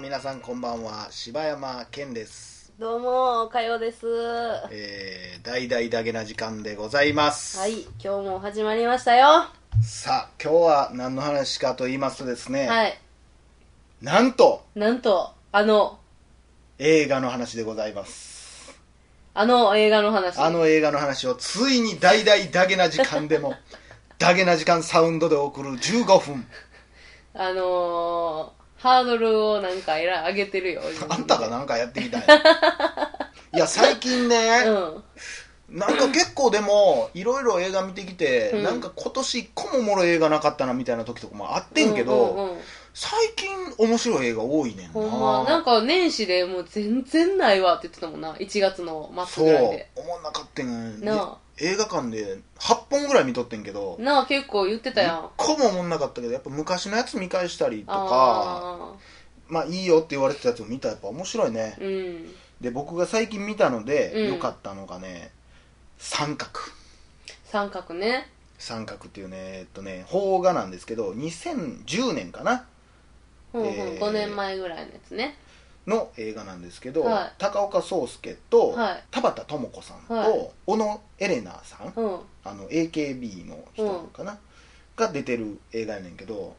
皆さんこんばんは柴山健ですどうも、かよです。はえー、大々だけな時間でございますい、今日も始まりましたよ。はさあ今日は何の話かと言いますとですね、い。なんとなんと、あの、映画の話でございますあの映画の話。あの映画の話をついに大々だけな時間でも だけな時間サウンドで送る15分あのー、ハードルをなんかえらい上げてるよ。あんたがなんかやってきたんや いや最近ね、うん。なんか結構でもいろいろ映画見てきて、うんなんか今年一個もおもろい映画なかったなみたいな時とかもあってんけど、うんうんうん最近面白い映画多いねんなほんま、なんか年始でもう全然ないわって言ってたもんな。1月の末そうぐらいで。思んなかったんなあ映画館で8本ぐらい見とってんけどなあ、結構言ってたやん。一個も思んなかったけどやっぱ昔のやつ見返したりとかあまあいいよって言われてたやつを見たらやっぱ面白いねあ、うん。で僕が最近見たのでうん良かったのがね三角三角ね。三角っていうねえっとね邦画なんですけど2010年かなうんうん、えー5年前ぐらいのやつね。の映画なんですけど、はい高岡壮介と、はい田畑智子さんと、はい小野エレナさん、うん。あの AKB の人かな、が出てる映画やねんけど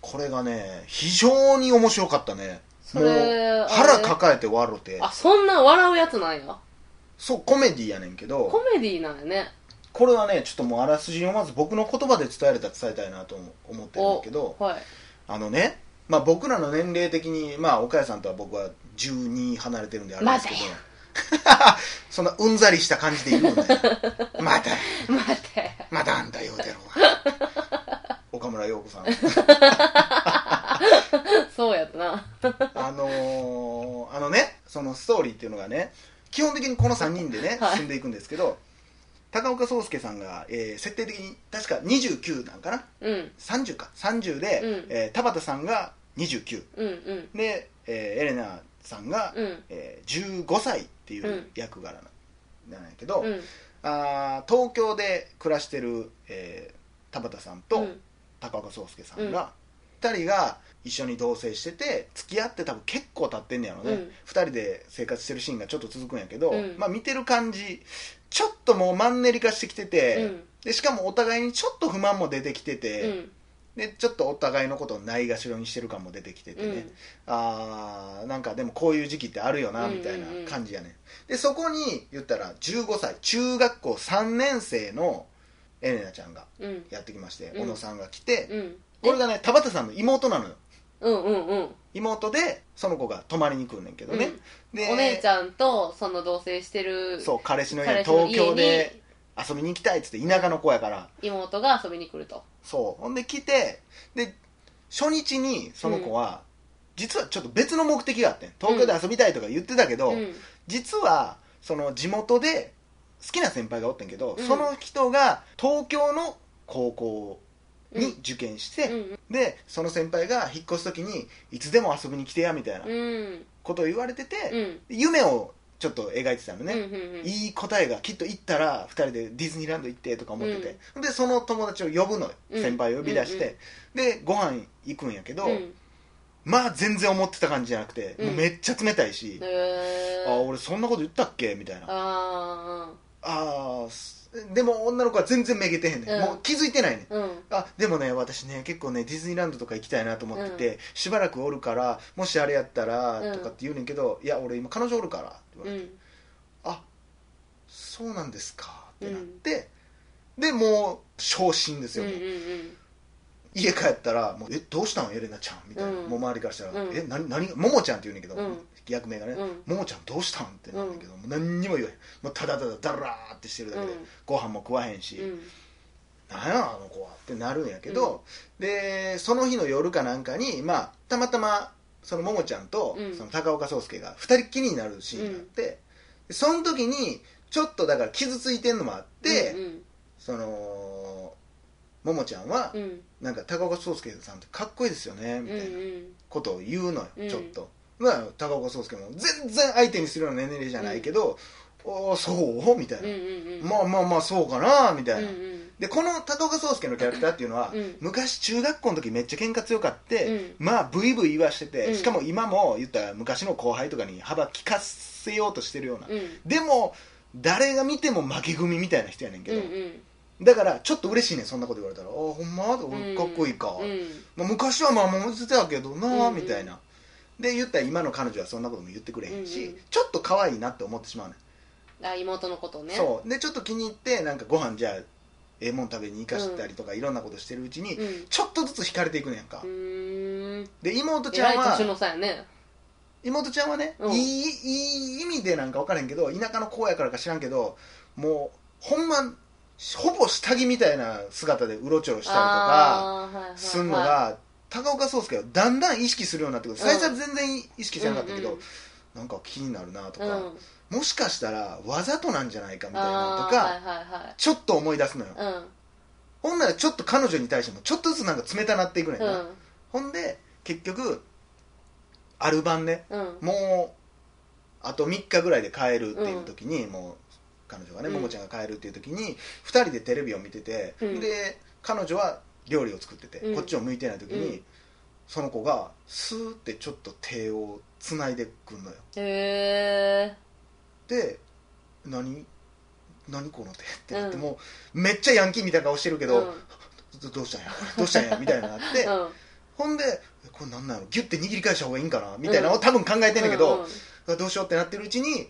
これがね非常に面白かったねそもうれ腹あれ抱えて笑ってあ、そんな笑うやつなんや？そうコメディやねんけどコメディなんやね。これはねちょっともうあらすじをまず僕の言葉で伝えれたら伝えたいなと思ってるんだけどはい。あのね、まあ、僕らの年齢的に、まあ、岡谷さんとは僕は12離れてるんであれですけど。そんなうんざりした感じで言うのね。ま た待って。まだあんだよだろう岡村陽子さん。そうやったな。あのーあのねそのストーリーっていうのがね基本的にこの3人でね、はい。進んでいくんですけど高岡壮介さんが、えー設定的に確か29なんかな？うん。30か30で、うんえー田畑さんが29うんうん。で、えーエレナさんが、うん。えー15歳っていううん役柄なんやけど、うん。あー東京で暮らしてる、えー田畑さんとうん高岡壮介さんが、2人が一緒に同棲してて付き合って多分結構経ってんねやろね、うん。2人で生活してるシーンがちょっと続くんやけど、うん。まあ、見てる感じちょっともうマンネリ化してきてて、うん。でしかもお互いにちょっと不満も出てきてて、うん。でちょっとお互いのことをないがしろにしてる感も出てきててね、うん。あーなんかでもこういう時期ってあるよなうんうんうんみたいな感じやね、でそこに言ったら15歳中学校3年生のエレナちゃんがうん。やってきまして、うん。小野さんが来て、うん。これがね田畑さんの妹なのようんうんうん。妹でその子が泊まりに来るねんけどね、でお姉ちゃんとその同棲してるそう彼氏の家彼氏の東京家でに遊びに行きたいっつって田舎の子やから妹が遊びに来ると。そうほんで来てで初日にその子は、実はちょっと別の目的があってん東京で遊びたいとか言ってたけど、うん。実はその地元で好きな先輩がおってんけど、うんその人が東京の高校に受験して、うん。でその先輩が引っ越す時にいつでも遊びに来てやみたいなうん。ことを言われてて、うん。夢をちょっと描いてたのね、うんうんうん。いい答えがきっと行ったら2人でディズニーランド行ってとか思ってて、でその友達を呼ぶのよ、うん先輩を呼び出して、でご飯行くんやけど、うん。まあ全然思ってた感じじゃなくて、うん。もうめっちゃ冷たいし、へー。あ俺そんなこと言ったっけ？みたいな。あああーすでも女の子は全然めげてへんねん、うん。もう気づいてないねうん。あでもね私ね結構ねディズニーランドとか行きたいなと思ってて、しばらくおるからもしあれやったらうん。とかって言うねんけど、いや俺今彼女おるからって言われて、うん。あそうなんですかってなって、でもう昇進ですよ、うんうん家帰ったらもう「えどうしたん？エレナちゃん」みたいな、うん。もう周りからしたら「うんえ何何ももちゃん」って言うねんけど、うん。役名がね。うん「ももちゃんどうしたん?」ってなんだけど、もう何にも言わへん。もうただただダラーってしてるだけで、うん。ご飯も食わへんし、うん。なんやあの子は？ってなるんやけど、でその日の夜かなんかに、まあ、たまたまそのももちゃんと、うん。その高岡壮介が二人っきりになるシーンがあって、でその時にちょっとだから傷ついてんのもあって、うん。そのももちゃんは、うん。なんか高岡壮介さんってかっこいいですよねみうんたいなうん。ことを言うのよ、うん。ちょっと、まあ、高岡壮介も全然相手にするような年齢じゃないけど、おおそう？みたいな、うんうんうん。まあまあまあそうかなみたいな、うんうん。でこの高岡壮介のキャラクターっていうのは、うん。昔中学校の時めっちゃ喧嘩強かって、うん。まあブイブイ言わしてて、うん。しかも今も言ったら昔の後輩とかに幅利かせようとしてるような、うん。でも誰が見ても負け組みたいな人やねんけど、うんうんだからちょっと嬉しいねんそんなこと言われたら「あほんま?」うんかっこいいか、うんまあ、昔はまあもうてたけどな、うん。みたいな。で言ったら今の彼女はそんなことも言ってくれへんし、ちょっと可愛いなって思ってしまうねん。あ妹のことをね。そう。でちょっと気に入ってなんかご飯じゃあええもん食べに行かしたりとか、いろんなことしてるうちに、うん。ちょっとずつ惹かれていくねんか、で妹ちゃんは妹ちゃんはね、うん。いいいい意味でなんか分からへんけど田舎の子やからか知らんけどもうほんまほぼ下着みたいな姿でうろちょろしたりとかすんのが高岡壮介はだんだん意識するようになってくる。最初は全然意識してなかったけど、うんうんなんか気になるなとか、うん。もしかしたらわざとなんじゃないかみたいなとか、ーはいはいちょっと思い出すのよ、はいほんならちょっと彼女に対してもちょっとずつなんか冷たなっていくねんな、うん。うんほんで結局ある晩ねうん。もうあと3日ぐらいで帰るっていう時に、もう彼女がね、うん。ももちゃんが帰るっていう時に2人でテレビを見てて、うん。で彼女は料理を作ってて、うん。こっちを向いてない時に、うん。その子がスーってちょっと手をつないでくんのよ。へえで何何この手ってなって、うん。もうめっちゃヤンキーみたいな顔してるけど、うん。どどうしたんや？これどうしたんや？みたいなのがあって、うん。ほんでこれなんなの？ギュッて握り返した方がいいんかな？みたいなのを多分考えてんだけど、どうしようってなってるうちに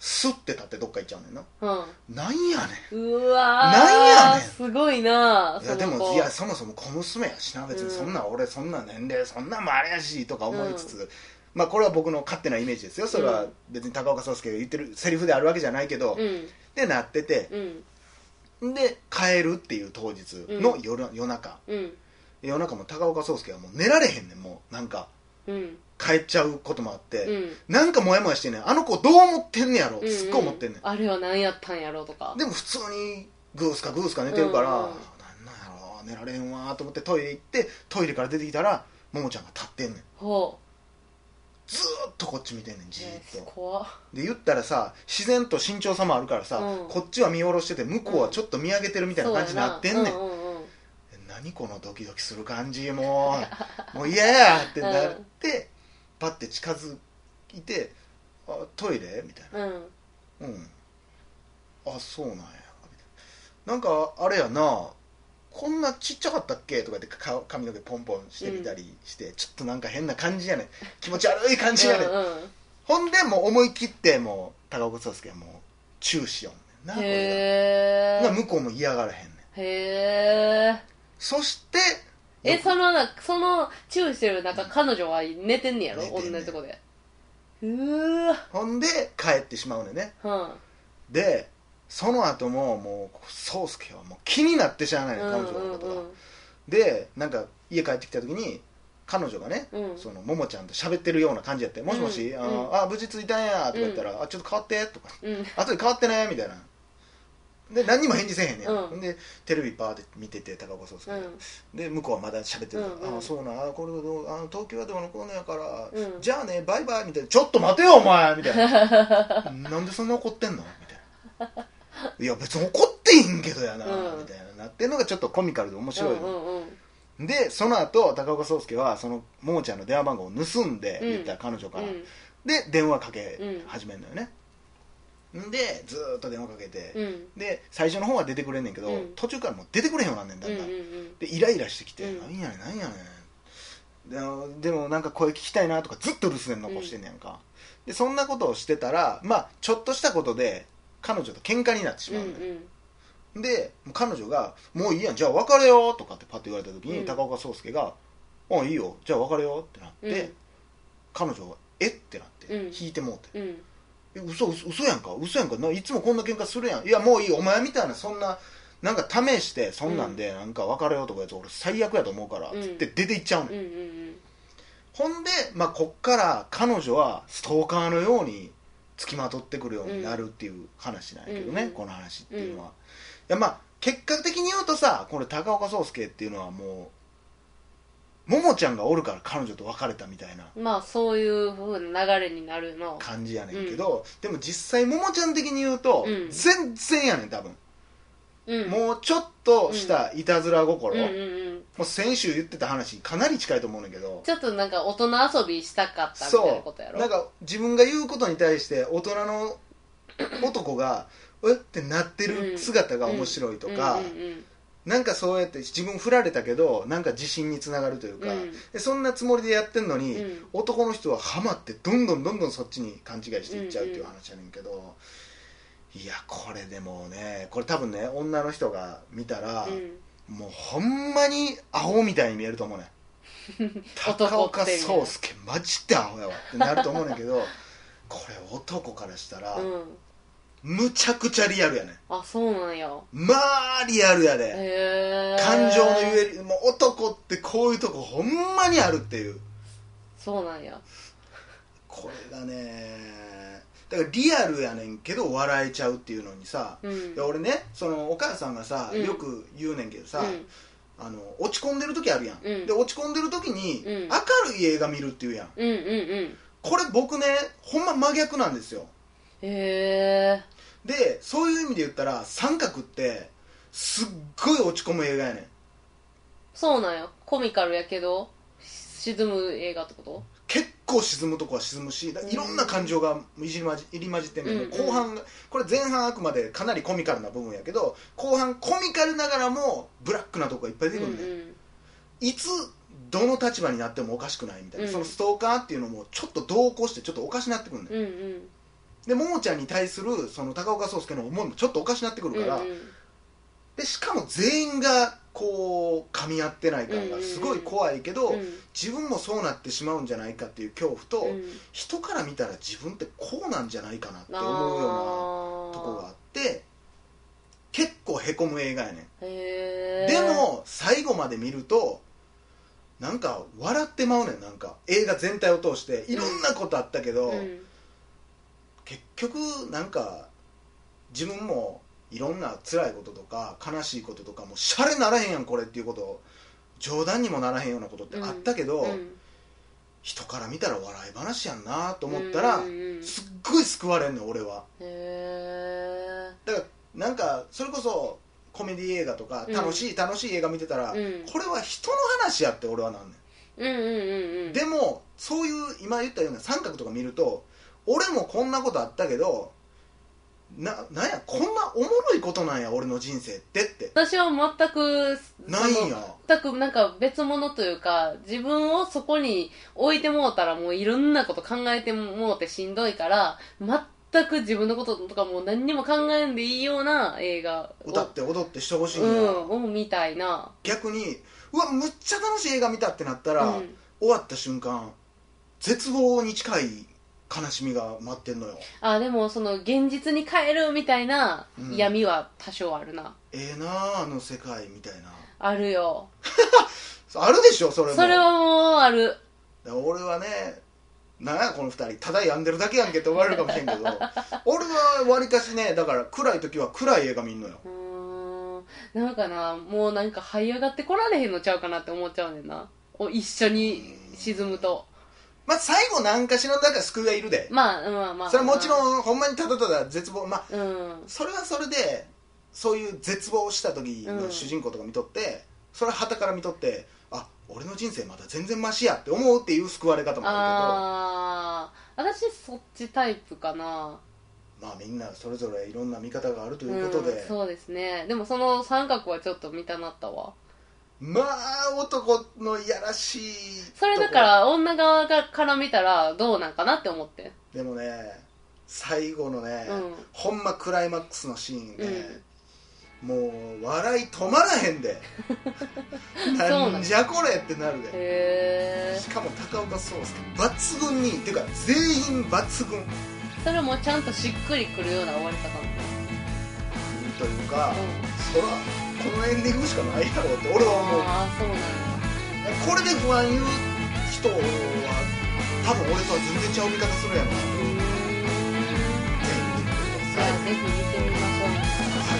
スッて立ってどっか行っちゃうねんな。うん。なんやねうん。うわー。なんやねん。すごいなんいやでもいやそもそも小娘やしな別にそんな、俺そんな年齢そんなんもあれやしとか思いつつ、まあこれは僕の勝手なイメージですよ。それは別に高岡壮介が言ってるセリフであるわけじゃないけど、うん。でなってて。うん。で帰るっていう当日の夜,、夜中。うん。夜中も高岡壮介はもう寝られへんねん。もうなんかうん帰っちゃうこともあって、うん。なんかモヤモヤしてんねん。あの子どう思ってんねやろ。ってすっごい思ってんねん、あれは何やったんやろうとか。でも普通にグースかグースか寝てるから、うん。うんなんなんやろ。寝られんわと思ってトイレ行ってトイレから出てきたらももちゃんが立ってんねん。ほずーっとこっち見てんねんうじーっと、で言ったらさ自然と身長差もあるからさ、うん。こっちは見下ろしてて向こうはちょっと見上げてるみたいな感じになってんねん。うん何このドキドキする感じもう もう嫌やってなって、パッて近づいて「あトイレ?」みたいな。うん「うんあそうなんや」みたいな。なんかあれやなこんなちっちゃかったっけ？とか言ってか髪の毛ポンポンしてみたりして、ちょっとなんか変な感じやねん気持ち悪い感じやねん、うんうん。ほんでもう思い切ってもう高岡壮介はもうチューしよんねんなこれが向こうも嫌がらへんねん。へえそしてえそのなそのチューしてる中彼女は寝てんねやろ？寝てんねん。同じとこで。うー。わほんで帰ってしまうねんね。うん。でその後ももう宗介はもう気になってしゃあないの彼女のことが、うんうん。でなんか家帰ってきた時に彼女がね、うん。そのももちゃんと喋ってるような感じやって「もしもし、うんあのあ無事着いたんや」とか言ったら「あちょっと変わって」とか。うん「後で変わってね」みたいなで何にも返事せえへんねん、うん。でテレビパーって見てて高岡壮介、うん。で向こうはまだ喋ってる、うんうん。あそうなんあこれどうあの東京はどうのこうのやから、うん。じゃあねバイバイ。みたいな。ちょっと待てよお前。みたいな。なんでそんな怒ってんの？みたいな。いや別に怒っていいんけどやな、うん。みたいななってんのがちょっとコミカルで面白いの、うんうんうん。でその後高岡壮介はそのももちゃんの電話番号を盗んでうん。言ったら彼女から、うん。で電話かけ始めるのよね、でずーっと電話かけて、うん。で最初の方は出てくれんねんけど、うん。途中からもう出てくれへんようになんねんだ。うんんだん、うん。でイライラしてきて「うん。なんやねんなんやねん」でもでもなんか声聞きたいなとかずっと留守電残してんねやんか、でそんなことをしてたらまあちょっとしたことで彼女と喧嘩になってしうん。うまうのよ、んで彼女が「もういいやんじゃあ別れよう」とかってパッと言われた時に、うん。高岡壮介が「あいいよじゃあ別れよう」ってなって、うん。彼女が「え？っ?」てなって、うん。引いてもうて。うん「え嘘嘘嘘やんか？嘘やんか？ないつもこんな喧嘩するやん。いやもういいお前みたいなそんななんか試してそんなんでなんか別れようとかやつ俺最悪やと思うから」うん。つって出て行っちゃうねん、うんうん。ほんで、まあ、こっから彼女はストーカーのように付きまとってくるようになるっていう話なんやけどね、うんこの話っていうのは、いやまあ結果的に言うとさこれ高岡壮介っていうのはもうももちゃんがおるから彼女と別れたみたいなうんまあそういうふうな流れになるの。感じやねんけど、でも実際ももちゃん的に言うと、うん。全然やねん多分。うん。もうちょっとしたいたずら心、うんうんうん。もう先週言ってた話にかなり近いと思うねんだけど。ちょっとなんか大人遊びしたかったみたいなことやろ。なんか自分が言うことに対して大人の男が うっ？てなってる姿が面白いとか、うんうんなんかそうやって自分振られたけどなんか自信につながるというか、うん。でそんなつもりでやってんのに、うん。男の人はハマってどんどんどんどんそっちに勘違いしていっちゃうっていう話やねんけど、いやこれでもねこれ多分ね女の人が見たら、うん。もうほんまにアホみたいに見えると思うねん。高岡壮介マジでアホやわってなると思うねんけどこれ男からしたら、うんむちゃくちゃリアルやねん。あそうなんや。まあリアルやで、へえ感情のゆえりもう男ってこういうとこほんまにあるっていう。そうなんや。これがねだからリアルやねんけど笑えちゃうっていうのにさ、うん。で俺ねそのお母さんがさ、うん。よく言うねんけどさ、うん。あの落ち込んでる時あるやん、うん。で落ち込んでる時に、うん。明るい映画見るっていうやん。うんうんうん。これ僕ねほんま真逆なんですよ。へえでそういう意味で言ったら三角ってすっごい落ち込む映画やねん。そうなんや。コミカルやけど沈む映画ってこと？結構沈むとこは沈むしだいろんな感情がいじり混じ入り混じってんねん、うんうん。後半がこれ前半あくまでかなりコミカルな部分やけど後半コミカルながらもブラックなとこがいっぱい出てくるね、うんいつどの立場になってもおかしくないみたいな、うん。そのストーカーっていうのもちょっと同行してちょっとおかしなってくるね、うんうんでももちゃんに対するその高岡壮介の思いもちょっとおかしなってくるから、うんうん。でしかも全員がこう噛み合ってない感がすごい怖いけど、うん。自分もそうなってしまうんじゃないかっていう恐怖と、うん。人から見たら自分ってこうなんじゃないかなって思うようなとこがあって結構へこむ映画やねん。でも最後まで見るとなんか笑ってまうねん。なんか映画全体を通していろんなことあったけど、うん結局なんか自分もいろんな辛いこととか悲しいこととかもシャレならへんやんこれっていうこと冗談にもならへんようなことってあったけど、うん。人から見たら笑い話やんなと思ったら、うんうんうん。すっごい救われんねん俺は。へだからなんかそれこそコメディ映画とかうん。楽しい、楽しい映画見てたら、うん。これは人の話やって俺はなんねえうんうんうんうんん、でもそういう今言ったような三角とか見ると俺もこんなことあったけどななんやこんなおもろいことなんや俺の人生ってって。私は全くないんや。全くなんか別物というか自分をそこに置いてもうたらもういろんなこと考えてもうてしんどいから全く自分のこととかもう何にも考えんでいいような映画を歌って踊ってしてほしいんや、うんを見たいな。逆にうわむっちゃ楽しい映画見たってなったら、うん。終わった瞬間絶望に近い悲しみが待ってんのよ。あでもその現実に帰るみたいなうん。闇は多少あるな、ええなああの世界みたいな。あるよ。あるでしょそれも。それはもうある。俺はねなんやこの二人ただ病んでるだけやんけって思われるかもしれんけど。俺はわりかしねだから暗い時は暗い映画見んのよ。うーん。なんかなもうなんか這い上がってこられへんのちゃうかなって思っちゃうねんな。お一緒に沈むとまあ最後何かしらのだから救いはいるで。まあまあまあ。それはもちろんほんまにただただ絶望まあうん。それはそれでそういう絶望した時のうん主人公とか見とって、それは旗から見とってあ俺の人生まだ全然マシやって思うっていう救われ方もあああ私そっちタイプかな。るけどまあみんなそれぞれいろんな見方があるということで、うん、そうですね。でもその三角はちょっと見たなったわまあ男のいやらしいそれだから女側がから見たらどうなんかなって思って。でもね最後のね、うん。ほんまクライマックスのシーンね、もう笑い止まらへんで。なんじゃこれってなるで。しかも高岡壮介抜群にっていうか全員抜群。それもちゃんとしっくりくるような終わり方なんというか、だそらこのエンディングしかないやろって俺は思う。ああそうなんやこれで不安言う人は多分俺とは全然ちゃう見方するやろな。うーん。ぜひ見てくださいじゃあぜひ見てみましょう。はい